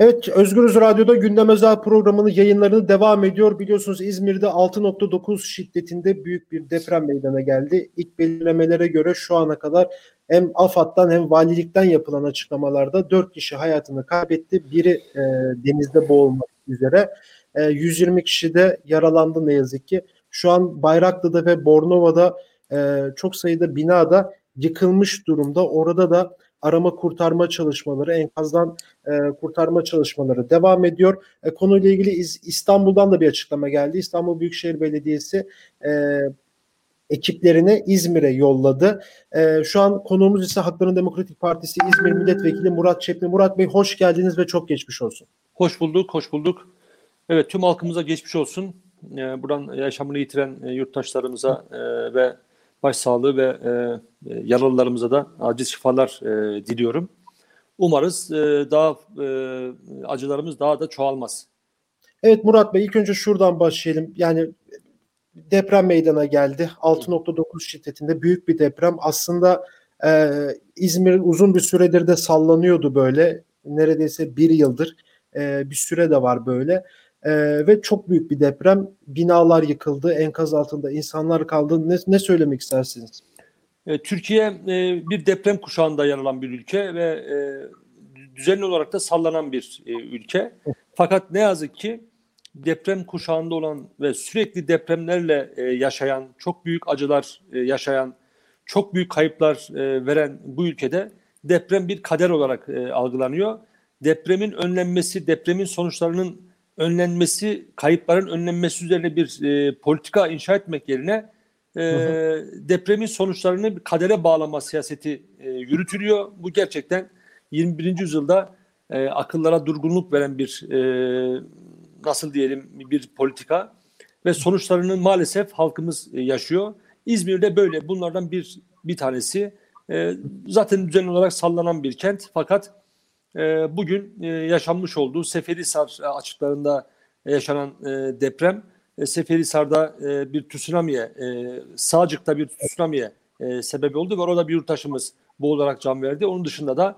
Evet, Özgürüz Radyo'da gündem özel programını yayınlarını devam ediyor. Biliyorsunuz İzmir'de 6.9 şiddetinde büyük bir deprem meydana geldi. İlk belirlemelere göre şu ana kadar hem AFAD'dan hem valilikten yapılan açıklamalarda 4 kişi hayatını kaybetti. Biri e, denizde boğulmak üzere. E, 120 kişi de yaralandı ne yazık ki. Şu an Bayraklı'da ve Bornova'da e, çok sayıda binada yıkılmış durumda. Orada da arama kurtarma çalışmaları, enkazdan e, kurtarma çalışmaları devam ediyor. E, konuyla ilgili İz, İstanbul'dan da bir açıklama geldi. İstanbul Büyükşehir Belediyesi e, ekiplerini İzmir'e yolladı. E, şu an konuğumuz ise Hakların Demokratik Partisi İzmir Milletvekili Murat Çepni. Murat Bey hoş geldiniz ve çok geçmiş olsun. Hoş bulduk, hoş bulduk. Evet tüm halkımıza geçmiş olsun. E, buradan yaşamını yitiren e, yurttaşlarımıza e, ve başsağlığı ve e, e, yaralılarımıza da acil şifalar e, diliyorum. Umarız e, daha e, acılarımız daha da çoğalmaz. Evet Murat Bey ilk önce şuradan başlayalım. Yani deprem meydana geldi. 6.9 şiddetinde büyük bir deprem. Aslında e, İzmir uzun bir süredir de sallanıyordu böyle. Neredeyse bir yıldır e, bir süre de var böyle. E, ve çok büyük bir deprem. Binalar yıkıldı, enkaz altında insanlar kaldı. Ne, ne söylemek istersiniz? E, Türkiye e, bir deprem kuşağında yer alan bir ülke ve e, düzenli olarak da sallanan bir e, ülke. Fakat ne yazık ki deprem kuşağında olan ve sürekli depremlerle e, yaşayan, çok büyük acılar e, yaşayan, çok büyük kayıplar e, veren bu ülkede deprem bir kader olarak e, algılanıyor. Depremin önlenmesi, depremin sonuçlarının önlenmesi, kayıpların önlenmesi üzerine bir e, politika inşa etmek yerine e, depremin sonuçlarını kadere bağlama siyaseti e, yürütülüyor. Bu gerçekten 21. yüzyılda e, akıllara durgunluk veren bir e, nasıl diyelim bir politika ve sonuçlarını maalesef halkımız e, yaşıyor. İzmir'de böyle bunlardan bir bir tanesi e, zaten düzenli olarak sallanan bir kent fakat e, bugün e, yaşanmış olduğu Seferihisar e, açıklarında yaşanan e, deprem e, Seferihisar'da bir tsunami'ye, e, Sağcık'ta bir tsunami'ye e, sebep oldu ve orada bir yurttaşımız boğularak can verdi. Onun dışında da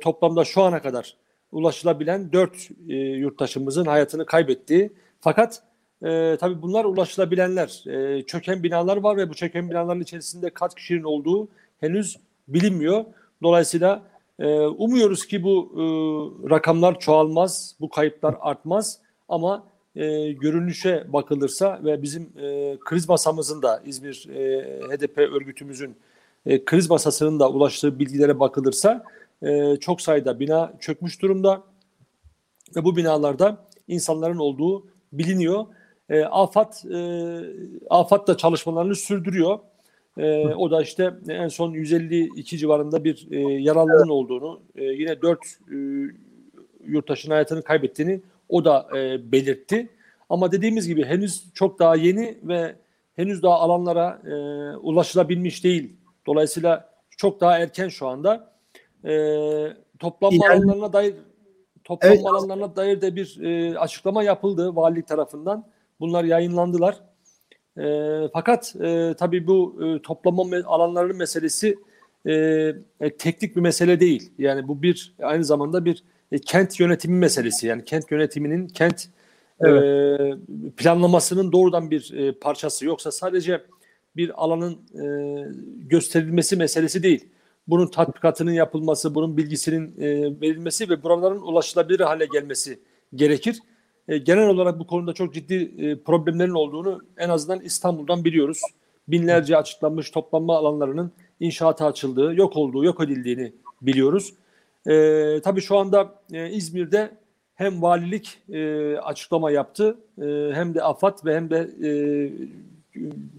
toplamda şu ana kadar ulaşılabilen dört e, yurttaşımızın hayatını kaybettiği fakat e, tabii bunlar ulaşılabilenler. E, çöken binalar var ve bu çöken binaların içerisinde kaç kişinin olduğu henüz bilinmiyor. Dolayısıyla umuyoruz ki bu e, rakamlar çoğalmaz, bu kayıplar artmaz ama e, görünüşe bakılırsa ve bizim e, kriz masamızın da İzmir HDP örgütümüzün kriz masasının da ulaştığı bilgilere bakılırsa çok sayıda bina çökmüş durumda ve bu binalarda insanların olduğu biliniyor. E, AFAD e, AFAD da çalışmalarını sürdürüyor. E, o da işte en son 152 civarında bir e, yaralının olduğunu, e, yine 4 e, yurttaşın hayatını kaybettiğini o da e, belirtti. Ama dediğimiz gibi henüz çok daha yeni ve henüz daha alanlara e, ulaşılabilmiş değil. Dolayısıyla çok daha erken şu anda. E, toplanma İlerli... alanlarına dair toplanma evet. alanlarına dair de bir e, açıklama yapıldı valilik tarafından. Bunlar yayınlandılar. E, fakat e, tabii bu e, toplanma alanlarının meselesi e, teknik bir mesele değil. Yani bu bir aynı zamanda bir e, kent yönetimi meselesi. Yani kent yönetiminin kent evet. e, planlamasının doğrudan bir e, parçası. Yoksa sadece bir alanın e, gösterilmesi meselesi değil. Bunun tatbikatının yapılması, bunun bilgisinin e, verilmesi ve buraların ulaşılabilir hale gelmesi gerekir. E, genel olarak bu konuda çok ciddi e, problemlerin olduğunu en azından İstanbul'dan biliyoruz. Binlerce açıklanmış toplanma alanlarının inşaata açıldığı, yok olduğu, yok edildiğini biliyoruz. E, tabii şu anda e, İzmir'de hem valilik e, açıklama yaptı e, hem de AFAD ve hem de e,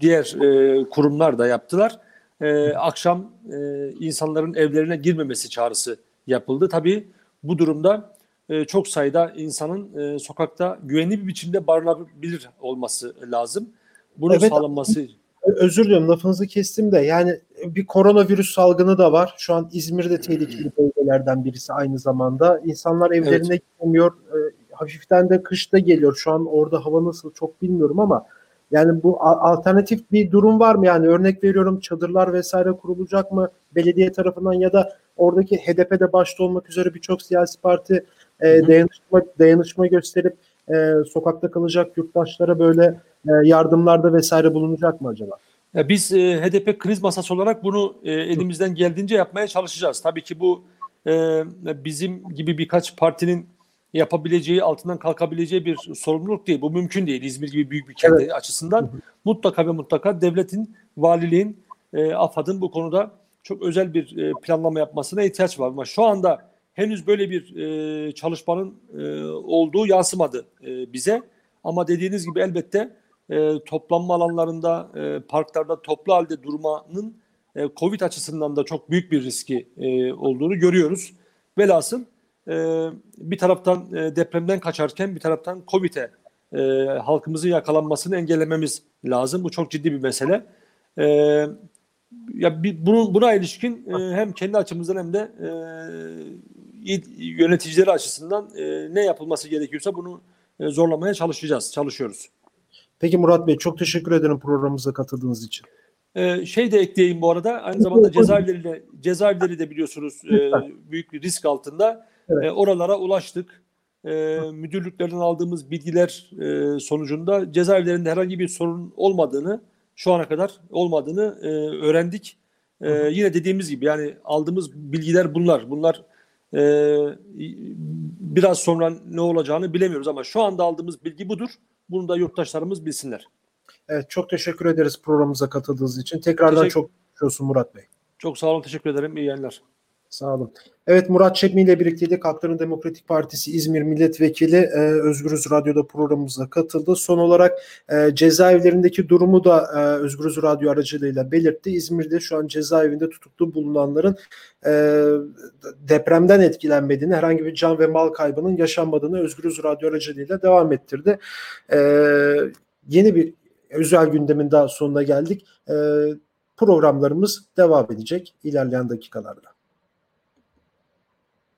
diğer e, kurumlar da yaptılar. E, akşam e, insanların evlerine girmemesi çağrısı yapıldı. Tabii bu durumda e, çok sayıda insanın e, sokakta güvenli bir biçimde barınabilir olması lazım. Bunun evet, sağlanması özür diliyorum lafınızı kestim de yani bir koronavirüs salgını da var. Şu an İzmir'de tehlikeli bölgelerden birisi aynı zamanda. İnsanlar evlerine evet. gidemiyor. E, hafiften de kışta geliyor. Şu an orada hava nasıl çok bilmiyorum ama yani bu alternatif bir durum var mı? Yani örnek veriyorum çadırlar vesaire kurulacak mı belediye tarafından ya da oradaki HDP'de başta olmak üzere birçok siyasi parti e, dayanışma dayanışma gösterip e, sokakta kalacak yurttaşlara böyle e, yardımlarda vesaire bulunacak mı acaba? Ya biz e, HDP kriz masası olarak bunu e, elimizden geldiğince yapmaya çalışacağız. Tabii ki bu e, bizim gibi birkaç partinin yapabileceği, altından kalkabileceği bir sorumluluk değil. Bu mümkün değil. İzmir gibi büyük bir kent açısından mutlaka ve mutlaka devletin, valiliğin, e, AFAD'ın bu konuda çok özel bir e, planlama yapmasına ihtiyaç var. Ama şu anda henüz böyle bir e, çalışmanın e, olduğu yansımadı e, bize. Ama dediğiniz gibi elbette e, toplanma alanlarında, e, parklarda toplu halde durmanın e, Covid açısından da çok büyük bir riski e, olduğunu görüyoruz. Velhasıl e, bir taraftan e, depremden kaçarken bir taraftan Covid'e e, halkımızın yakalanmasını engellememiz lazım. Bu çok ciddi bir mesele. E, ya bir, bunun buna ilişkin e, hem kendi açımızdan hem de e, yöneticileri açısından e, ne yapılması gerekiyorsa bunu e, zorlamaya çalışacağız, çalışıyoruz. Peki Murat Bey çok teşekkür ederim programımıza katıldığınız için. Ee, şey de ekleyeyim bu arada aynı zamanda cezaevleriyle cezaevleri de biliyorsunuz e, büyük bir risk altında. Evet. E, oralara ulaştık. E, müdürlüklerden aldığımız bilgiler e, sonucunda cezaevlerinde herhangi bir sorun olmadığını şu ana kadar olmadığını e, öğrendik. E, yine dediğimiz gibi yani aldığımız bilgiler bunlar. Bunlar e, biraz sonra ne olacağını bilemiyoruz ama şu anda aldığımız bilgi budur. Bunu da yurttaşlarımız bilsinler. Evet çok teşekkür ederiz programımıza katıldığınız için. Tekrardan Teşekkür- çok olsun Murat Bey. Çok sağ olun, teşekkür ederim. İyi yayınlar. Sağ olun. Evet Murat Çekmi ile birlikteydik. Halkların Demokratik Partisi İzmir Milletvekili e, Özgürüz Radyo'da programımıza katıldı. Son olarak e, cezaevlerindeki durumu da e, Özgürüz Radyo aracılığıyla belirtti. İzmir'de şu an cezaevinde tutuklu bulunanların e, depremden etkilenmediğini, herhangi bir can ve mal kaybının yaşanmadığını Özgürüz Radyo aracılığıyla devam ettirdi. E, yeni bir özel gündemin daha sonuna geldik. E, programlarımız devam edecek ilerleyen dakikalarda.